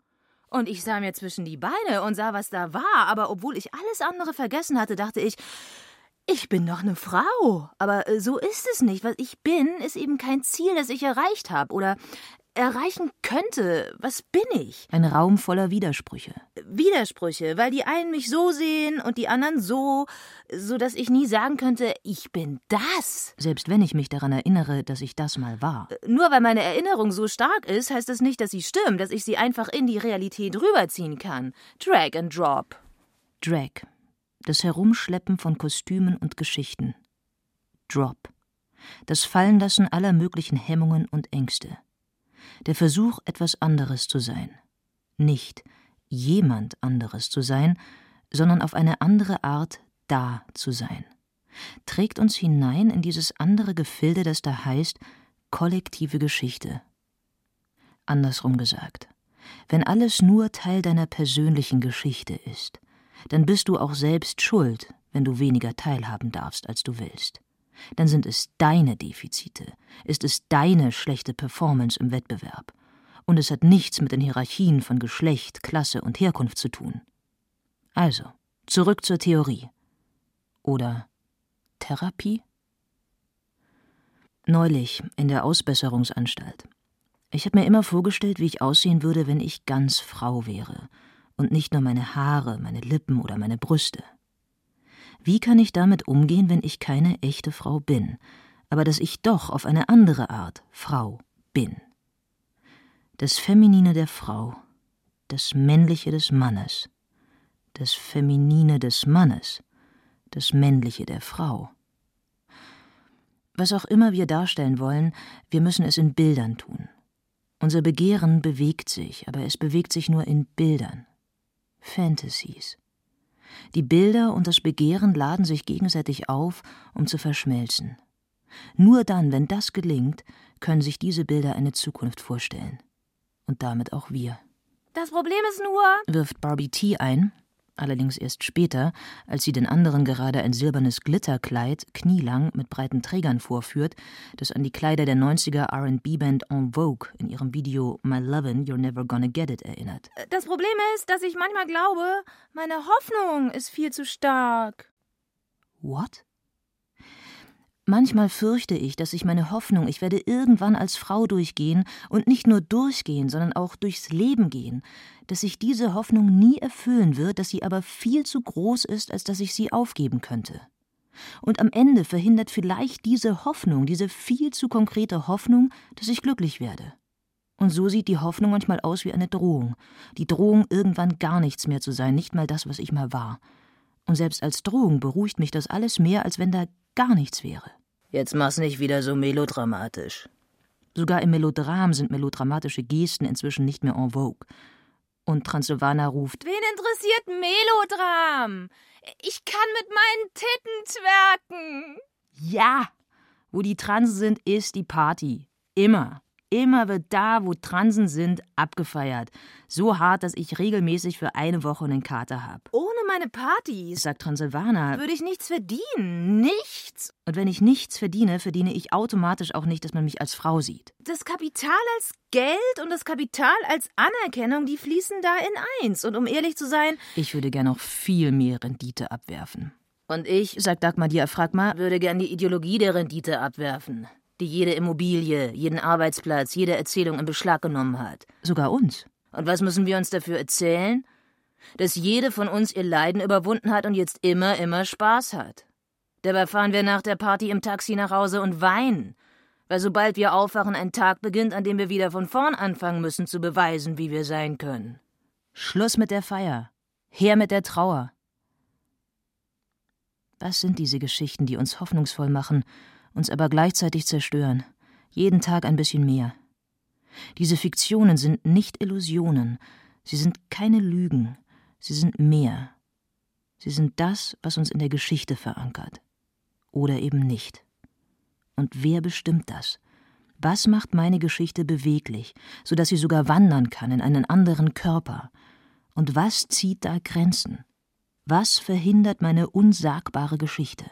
Und ich sah mir zwischen die Beine und sah, was da war, aber obwohl ich alles andere vergessen hatte, dachte ich, ich bin doch eine Frau. Aber äh, so ist es nicht. Was ich bin, ist eben kein Ziel, das ich erreicht habe. Oder erreichen könnte. Was bin ich? Ein Raum voller Widersprüche. Widersprüche, weil die einen mich so sehen und die anderen so, so dass ich nie sagen könnte, ich bin das. Selbst wenn ich mich daran erinnere, dass ich das mal war. Äh, nur weil meine Erinnerung so stark ist, heißt das nicht, dass sie stimmt, dass ich sie einfach in die Realität rüberziehen kann. Drag and drop. Drag. Das Herumschleppen von Kostümen und Geschichten. Drop. Das Fallenlassen aller möglichen Hemmungen und Ängste der Versuch, etwas anderes zu sein. Nicht jemand anderes zu sein, sondern auf eine andere Art da zu sein. Trägt uns hinein in dieses andere Gefilde, das da heißt kollektive Geschichte. Andersrum gesagt, wenn alles nur Teil deiner persönlichen Geschichte ist, dann bist du auch selbst schuld, wenn du weniger teilhaben darfst, als du willst dann sind es deine Defizite, ist es deine schlechte Performance im Wettbewerb. Und es hat nichts mit den Hierarchien von Geschlecht, Klasse und Herkunft zu tun. Also, zurück zur Theorie. Oder Therapie? Neulich in der Ausbesserungsanstalt. Ich habe mir immer vorgestellt, wie ich aussehen würde, wenn ich ganz Frau wäre und nicht nur meine Haare, meine Lippen oder meine Brüste. Wie kann ich damit umgehen, wenn ich keine echte Frau bin, aber dass ich doch auf eine andere Art Frau bin? Das Feminine der Frau, das Männliche des Mannes, das Feminine des Mannes, das Männliche der Frau. Was auch immer wir darstellen wollen, wir müssen es in Bildern tun. Unser Begehren bewegt sich, aber es bewegt sich nur in Bildern. Fantasies. Die Bilder und das Begehren laden sich gegenseitig auf, um zu verschmelzen. Nur dann, wenn das gelingt, können sich diese Bilder eine Zukunft vorstellen. Und damit auch wir. Das Problem ist nur, wirft Barbie T ein, allerdings erst später, als sie den anderen gerade ein silbernes Glitterkleid, knielang, mit breiten Trägern vorführt, das an die Kleider der 90er RB-Band En Vogue in ihrem Video My Lovin' You're Never Gonna Get It erinnert. Das Problem ist, dass ich manchmal glaube, meine Hoffnung ist viel zu stark. What? Manchmal fürchte ich, dass ich meine Hoffnung, ich werde irgendwann als Frau durchgehen und nicht nur durchgehen, sondern auch durchs Leben gehen, dass sich diese Hoffnung nie erfüllen wird, dass sie aber viel zu groß ist, als dass ich sie aufgeben könnte. Und am Ende verhindert vielleicht diese Hoffnung, diese viel zu konkrete Hoffnung, dass ich glücklich werde. Und so sieht die Hoffnung manchmal aus wie eine Drohung. Die Drohung, irgendwann gar nichts mehr zu sein, nicht mal das, was ich mal war. Und selbst als Drohung beruhigt mich das alles mehr, als wenn da gar nichts wäre. Jetzt mach's nicht wieder so melodramatisch. Sogar im Melodram sind melodramatische Gesten inzwischen nicht mehr en vogue. Und Transylvana ruft: Wen interessiert Melodram? Ich kann mit meinen Titten twerken. Ja! Wo die Transen sind, ist die Party. Immer. Immer wird da, wo Transen sind, abgefeiert. So hart, dass ich regelmäßig für eine Woche einen Kater habe. Ohne meine Partys, sagt Transylvana, würde ich nichts verdienen. Nichts. Und wenn ich nichts verdiene, verdiene ich automatisch auch nicht, dass man mich als Frau sieht. Das Kapital als Geld und das Kapital als Anerkennung, die fließen da in eins. Und um ehrlich zu sein. Ich würde gern noch viel mehr Rendite abwerfen. Und ich, sagt Dagmar Diaphragma, würde gern die Ideologie der Rendite abwerfen die jede Immobilie, jeden Arbeitsplatz, jede Erzählung in Beschlag genommen hat. Sogar uns. Und was müssen wir uns dafür erzählen? Dass jede von uns ihr Leiden überwunden hat und jetzt immer, immer Spaß hat. Dabei fahren wir nach der Party im Taxi nach Hause und weinen, weil sobald wir aufwachen, ein Tag beginnt, an dem wir wieder von vorn anfangen müssen zu beweisen, wie wir sein können. Schluss mit der Feier. Her mit der Trauer. Was sind diese Geschichten, die uns hoffnungsvoll machen uns aber gleichzeitig zerstören, jeden Tag ein bisschen mehr. Diese Fiktionen sind nicht Illusionen, sie sind keine Lügen, sie sind mehr. Sie sind das, was uns in der Geschichte verankert. Oder eben nicht. Und wer bestimmt das? Was macht meine Geschichte beweglich, so dass sie sogar wandern kann in einen anderen Körper? Und was zieht da Grenzen? Was verhindert meine unsagbare Geschichte?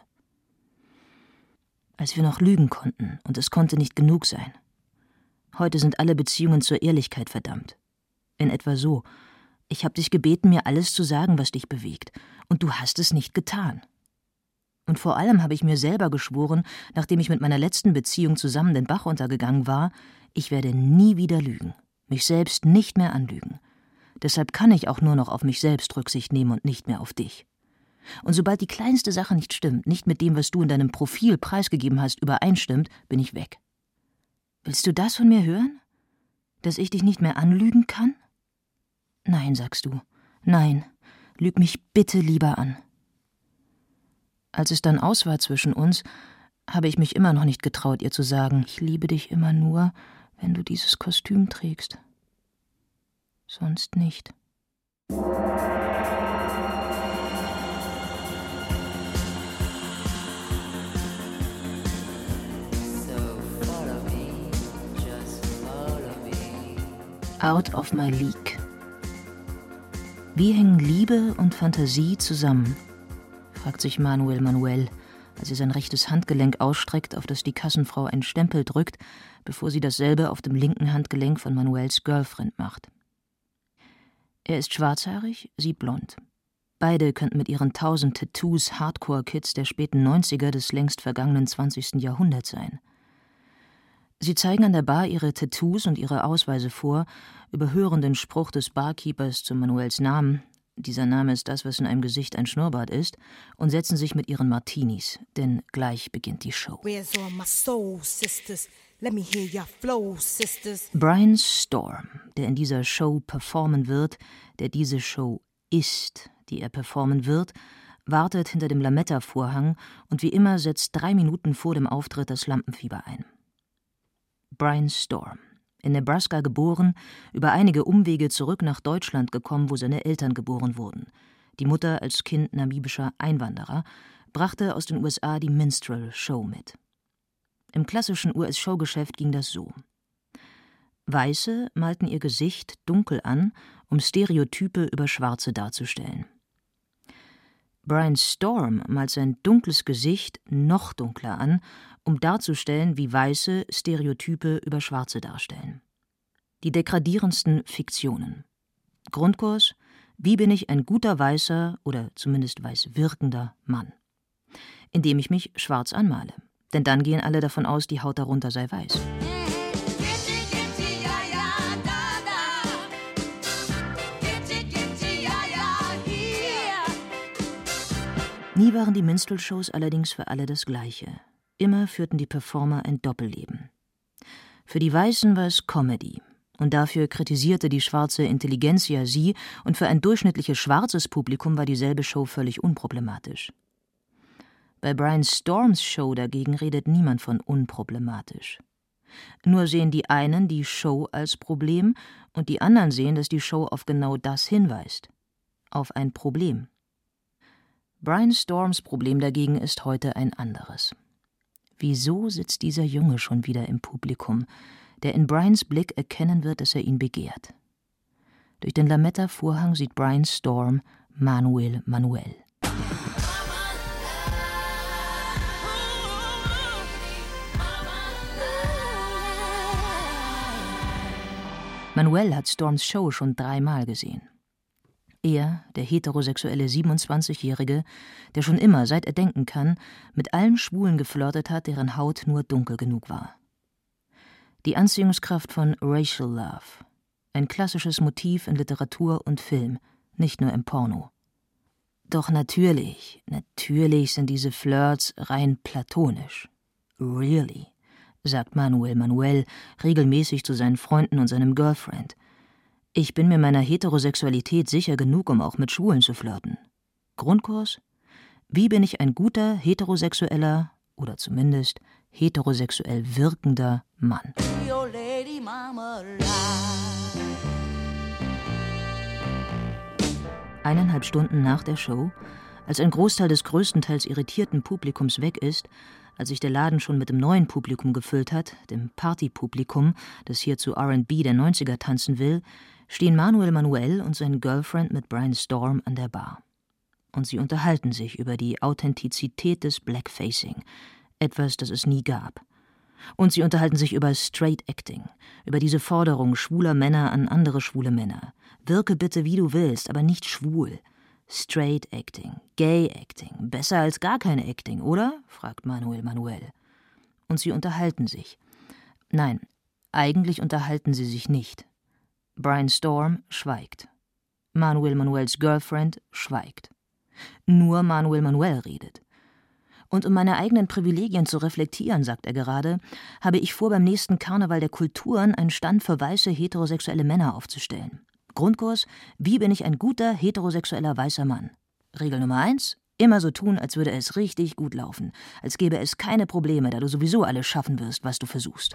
Als wir noch lügen konnten, und es konnte nicht genug sein. Heute sind alle Beziehungen zur Ehrlichkeit verdammt. In etwa so, Ich habe dich gebeten, mir alles zu sagen, was dich bewegt, und du hast es nicht getan. Und vor allem habe ich mir selber geschworen, nachdem ich mit meiner letzten Beziehung zusammen den Bach untergegangen war, ich werde nie wieder lügen, mich selbst nicht mehr anlügen. Deshalb kann ich auch nur noch auf mich selbst Rücksicht nehmen und nicht mehr auf dich. Und sobald die kleinste Sache nicht stimmt, nicht mit dem, was du in deinem Profil preisgegeben hast, übereinstimmt, bin ich weg. Willst du das von mir hören? Dass ich dich nicht mehr anlügen kann? Nein, sagst du. Nein, lüg mich bitte lieber an. Als es dann aus war zwischen uns, habe ich mich immer noch nicht getraut, ihr zu sagen, ich liebe dich immer nur, wenn du dieses Kostüm trägst. Sonst nicht. Out of my league. Wie hängen Liebe und Fantasie zusammen? fragt sich Manuel Manuel, als er sein rechtes Handgelenk ausstreckt, auf das die Kassenfrau einen Stempel drückt, bevor sie dasselbe auf dem linken Handgelenk von Manuels Girlfriend macht. Er ist schwarzhaarig, sie blond. Beide könnten mit ihren tausend Tattoos Hardcore-Kids der späten 90er des längst vergangenen 20. Jahrhunderts sein. Sie zeigen an der Bar ihre Tattoos und ihre Ausweise vor, überhören den Spruch des Barkeepers zu Manuels Namen, dieser Name ist das, was in einem Gesicht ein Schnurrbart ist, und setzen sich mit ihren Martinis, denn gleich beginnt die Show. Soul, flow, Brian Storm, der in dieser Show performen wird, der diese Show ist, die er performen wird, wartet hinter dem Lametta-Vorhang und wie immer setzt drei Minuten vor dem Auftritt das Lampenfieber ein. Brian Storm in Nebraska geboren, über einige Umwege zurück nach Deutschland gekommen, wo seine Eltern geboren wurden. Die Mutter als Kind namibischer Einwanderer brachte aus den USA die Minstrel Show mit. Im klassischen US-Showgeschäft ging das so. Weiße malten ihr Gesicht dunkel an, um Stereotype über Schwarze darzustellen. Brian Storm malt sein dunkles Gesicht noch dunkler an, um darzustellen, wie Weiße Stereotype über Schwarze darstellen. Die degradierendsten Fiktionen. Grundkurs: Wie bin ich ein guter weißer oder zumindest weiß wirkender Mann? Indem ich mich schwarz anmale. Denn dann gehen alle davon aus, die Haut darunter sei weiß. Nie waren die Minstrel-Shows allerdings für alle das Gleiche. Immer führten die Performer ein Doppelleben. Für die Weißen war es Comedy, und dafür kritisierte die schwarze Intelligenzia sie, und für ein durchschnittliches schwarzes Publikum war dieselbe Show völlig unproblematisch. Bei Brian Storms Show dagegen redet niemand von unproblematisch. Nur sehen die einen die Show als Problem und die anderen sehen, dass die Show auf genau das hinweist. Auf ein Problem. Brian Storms Problem dagegen ist heute ein anderes. Wieso sitzt dieser Junge schon wieder im Publikum, der in Brians Blick erkennen wird, dass er ihn begehrt? Durch den Lametta-Vorhang sieht Brian Storm Manuel Manuel. Manuel hat Storms Show schon dreimal gesehen. Er, der heterosexuelle 27-Jährige, der schon immer, seit er denken kann, mit allen Schwulen geflirtet hat, deren Haut nur dunkel genug war. Die Anziehungskraft von Racial Love. Ein klassisches Motiv in Literatur und Film, nicht nur im Porno. Doch natürlich, natürlich sind diese Flirts rein platonisch. Really, sagt Manuel Manuel regelmäßig zu seinen Freunden und seinem Girlfriend – ich bin mir meiner Heterosexualität sicher genug, um auch mit Schwulen zu flirten. Grundkurs? Wie bin ich ein guter, heterosexueller oder zumindest heterosexuell wirkender Mann? Eineinhalb Stunden nach der Show, als ein Großteil des größtenteils irritierten Publikums weg ist, als sich der Laden schon mit dem neuen Publikum gefüllt hat, dem Partypublikum, das hier zu RB der 90er tanzen will, stehen Manuel Manuel und sein Girlfriend mit Brian Storm an der Bar. Und sie unterhalten sich über die Authentizität des Blackfacing, etwas, das es nie gab. Und sie unterhalten sich über Straight Acting, über diese Forderung schwuler Männer an andere schwule Männer. Wirke bitte, wie du willst, aber nicht schwul. Straight Acting, Gay Acting, besser als gar kein Acting, oder? fragt Manuel Manuel. Und sie unterhalten sich. Nein, eigentlich unterhalten sie sich nicht. Brian Storm schweigt. Manuel Manuels Girlfriend schweigt. Nur Manuel Manuel redet. Und um meine eigenen Privilegien zu reflektieren, sagt er gerade, habe ich vor, beim nächsten Karneval der Kulturen einen Stand für weiße heterosexuelle Männer aufzustellen. Grundkurs: Wie bin ich ein guter heterosexueller weißer Mann? Regel Nummer eins: Immer so tun, als würde es richtig gut laufen, als gäbe es keine Probleme, da du sowieso alles schaffen wirst, was du versuchst.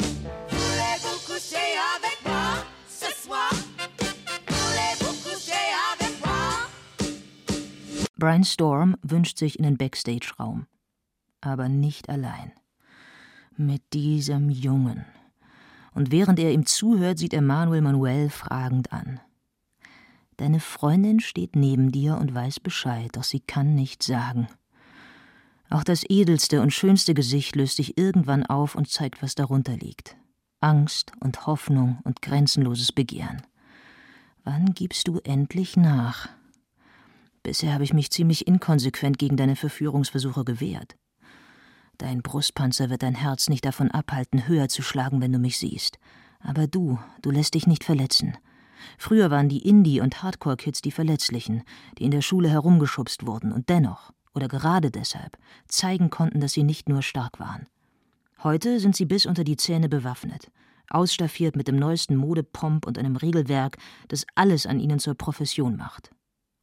Brian Storm wünscht sich in den Backstage-Raum aber nicht allein. Mit diesem Jungen. Und während er ihm zuhört, sieht er Manuel Manuel fragend an. Deine Freundin steht neben dir und weiß Bescheid, doch sie kann nichts sagen. Auch das edelste und schönste Gesicht löst sich irgendwann auf und zeigt, was darunter liegt. Angst und Hoffnung und grenzenloses Begehren. Wann gibst du endlich nach? Bisher habe ich mich ziemlich inkonsequent gegen deine Verführungsversuche gewehrt. Dein Brustpanzer wird dein Herz nicht davon abhalten, höher zu schlagen, wenn du mich siehst. Aber du, du lässt dich nicht verletzen. Früher waren die Indie- und Hardcore-Kids die Verletzlichen, die in der Schule herumgeschubst wurden und dennoch, oder gerade deshalb, zeigen konnten, dass sie nicht nur stark waren. Heute sind sie bis unter die Zähne bewaffnet, ausstaffiert mit dem neuesten Modepomp und einem Regelwerk, das alles an ihnen zur Profession macht.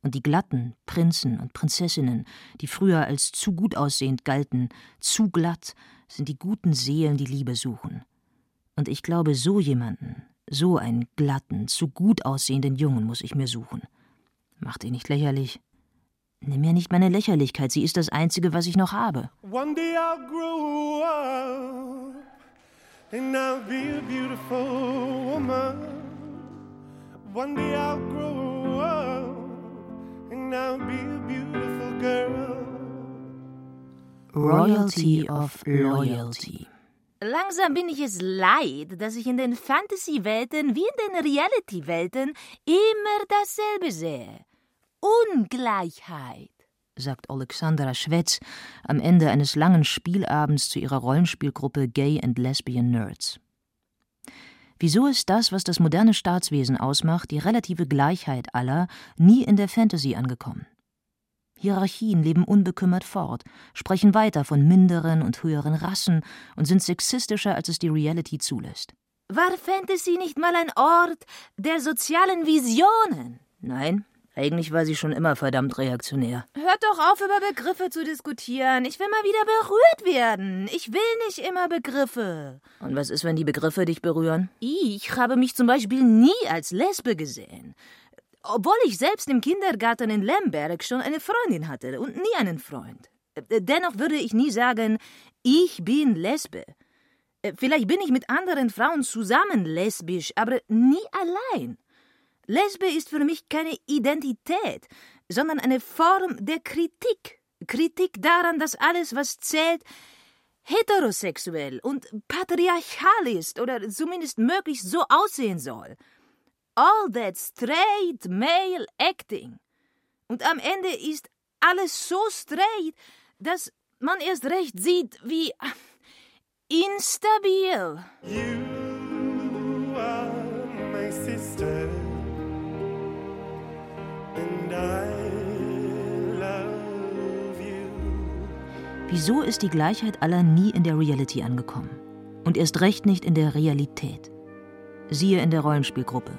Und die glatten Prinzen und Prinzessinnen, die früher als zu gut aussehend galten, zu glatt, sind die guten Seelen, die Liebe suchen. Und ich glaube, so jemanden, so einen glatten, zu gut aussehenden Jungen muss ich mir suchen. Mach dich nicht lächerlich. Nimm mir nicht meine Lächerlichkeit, sie ist das Einzige, was ich noch habe. One day I'll grow up and I'll be a beautiful woman. One day I'll grow up now be a beautiful girl. Royalty of Loyalty. Langsam bin ich es leid, dass ich in den Fantasy-Welten wie in den Reality-Welten immer dasselbe sehe. Ungleichheit, sagt Alexandra Schwetz am Ende eines langen Spielabends zu ihrer Rollenspielgruppe Gay and Lesbian Nerds. Wieso ist das, was das moderne Staatswesen ausmacht, die relative Gleichheit aller, nie in der Fantasy angekommen? Hierarchien leben unbekümmert fort, sprechen weiter von minderen und höheren Rassen und sind sexistischer, als es die Reality zulässt. War Fantasy nicht mal ein Ort der sozialen Visionen? Nein, eigentlich war sie schon immer verdammt reaktionär. Hört doch auf, über Begriffe zu diskutieren. Ich will mal wieder berührt werden. Ich will nicht immer Begriffe. Und was ist, wenn die Begriffe dich berühren? Ich habe mich zum Beispiel nie als Lesbe gesehen. Obwohl ich selbst im Kindergarten in Lemberg schon eine Freundin hatte und nie einen Freund. Dennoch würde ich nie sagen, ich bin Lesbe. Vielleicht bin ich mit anderen Frauen zusammen lesbisch, aber nie allein. Lesbe ist für mich keine Identität, sondern eine Form der Kritik. Kritik daran, dass alles, was zählt, heterosexuell und patriarchal ist oder zumindest möglichst so aussehen soll. All that straight male acting. Und am Ende ist alles so straight, dass man erst recht sieht, wie instabil. You Wieso ist die Gleichheit aller nie in der Reality angekommen? Und erst recht nicht in der Realität. Siehe in der Rollenspielgruppe.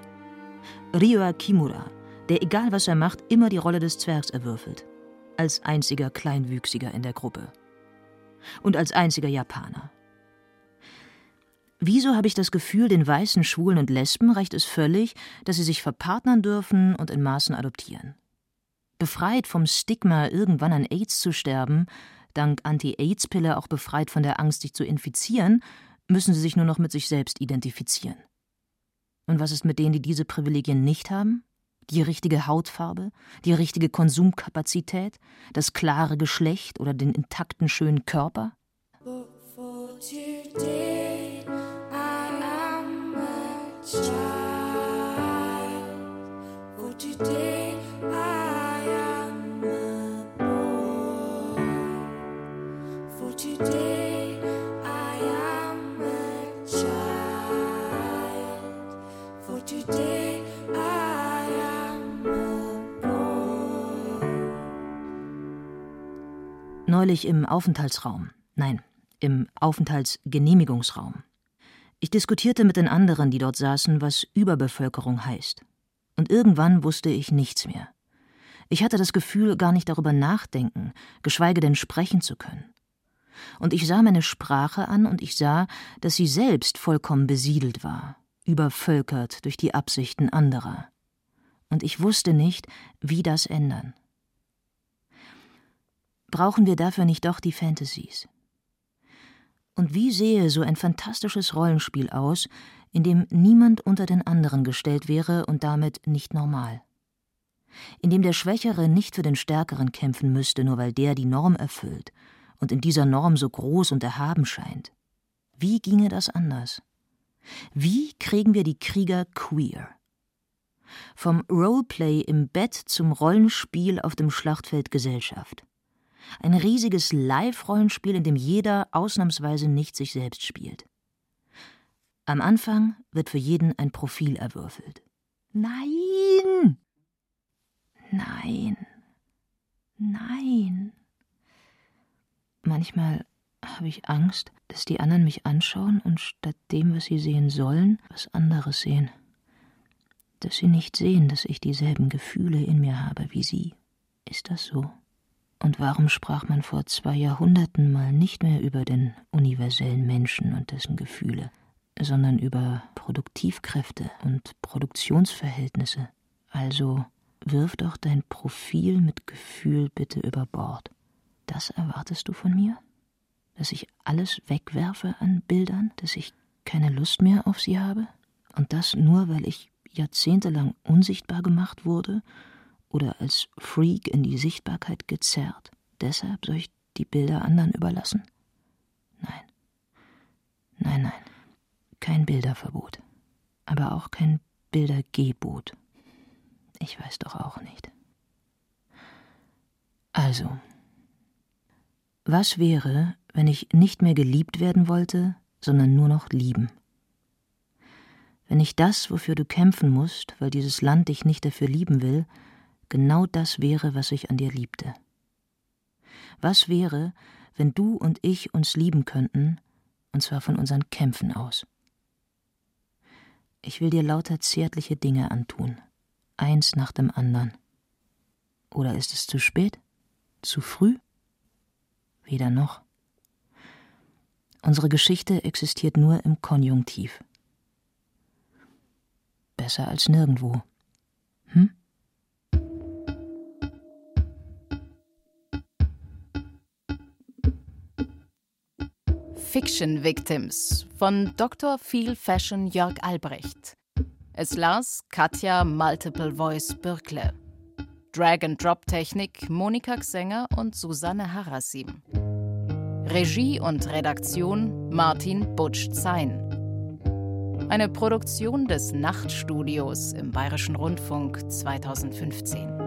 Ryua Kimura, der egal was er macht, immer die Rolle des Zwergs erwürfelt. Als einziger Kleinwüchsiger in der Gruppe. Und als einziger Japaner. Wieso habe ich das Gefühl, den weißen Schwulen und Lesben reicht es völlig, dass sie sich verpartnern dürfen und in Maßen adoptieren? Befreit vom Stigma, irgendwann an AIDS zu sterben, dank Anti-Aids-Pille auch befreit von der Angst, sich zu infizieren, müssen sie sich nur noch mit sich selbst identifizieren. Und was ist mit denen, die diese Privilegien nicht haben? Die richtige Hautfarbe, die richtige Konsumkapazität, das klare Geschlecht oder den intakten schönen Körper? Today, I am a child. For today Neulich im Aufenthaltsraum. Nein, im Aufenthaltsgenehmigungsraum. Ich diskutierte mit den anderen, die dort saßen, was Überbevölkerung heißt. Und irgendwann wusste ich nichts mehr. Ich hatte das Gefühl, gar nicht darüber nachdenken, geschweige denn sprechen zu können. Und ich sah meine Sprache an und ich sah, dass sie selbst vollkommen besiedelt war, übervölkert durch die Absichten anderer. Und ich wusste nicht, wie das ändern. Brauchen wir dafür nicht doch die Fantasies? Und wie sehe so ein fantastisches Rollenspiel aus, in dem niemand unter den anderen gestellt wäre und damit nicht normal? In dem der Schwächere nicht für den Stärkeren kämpfen müsste, nur weil der die Norm erfüllt und in dieser Norm so groß und erhaben scheint. Wie ginge das anders? Wie kriegen wir die Krieger queer? Vom Roleplay im Bett zum Rollenspiel auf dem Schlachtfeld Gesellschaft. Ein riesiges Live-Rollenspiel, in dem jeder ausnahmsweise nicht sich selbst spielt. Am Anfang wird für jeden ein Profil erwürfelt. Nein! Nein! Nein! Manchmal habe ich Angst, dass die anderen mich anschauen und statt dem, was sie sehen sollen, was anderes sehen. Dass sie nicht sehen, dass ich dieselben Gefühle in mir habe wie sie. Ist das so? Und warum sprach man vor zwei Jahrhunderten mal nicht mehr über den universellen Menschen und dessen Gefühle, sondern über Produktivkräfte und Produktionsverhältnisse? Also wirf doch dein Profil mit Gefühl bitte über Bord. Das erwartest du von mir? Dass ich alles wegwerfe an Bildern, dass ich keine Lust mehr auf sie habe? Und das nur, weil ich jahrzehntelang unsichtbar gemacht wurde oder als Freak in die Sichtbarkeit gezerrt. Deshalb soll ich die Bilder anderen überlassen? Nein. Nein, nein. Kein Bilderverbot. Aber auch kein Bildergebot. Ich weiß doch auch nicht. Also, was wäre, wenn ich nicht mehr geliebt werden wollte, sondern nur noch lieben? Wenn ich das, wofür du kämpfen musst, weil dieses Land dich nicht dafür lieben will, genau das wäre, was ich an dir liebte. Was wäre, wenn du und ich uns lieben könnten, und zwar von unseren Kämpfen aus? Ich will dir lauter zärtliche Dinge antun, eins nach dem anderen. Oder ist es zu spät? Zu früh? Weder noch. Unsere Geschichte existiert nur im Konjunktiv. Besser als nirgendwo. Hm? Fiction Victims von Dr. Feel Fashion Jörg Albrecht. Es las Katja Multiple Voice Birkle. Drag-and-Drop-Technik Monika Xenger und Susanne Harasim. Regie und Redaktion Martin Butsch-Zein. Eine Produktion des Nachtstudios im Bayerischen Rundfunk 2015.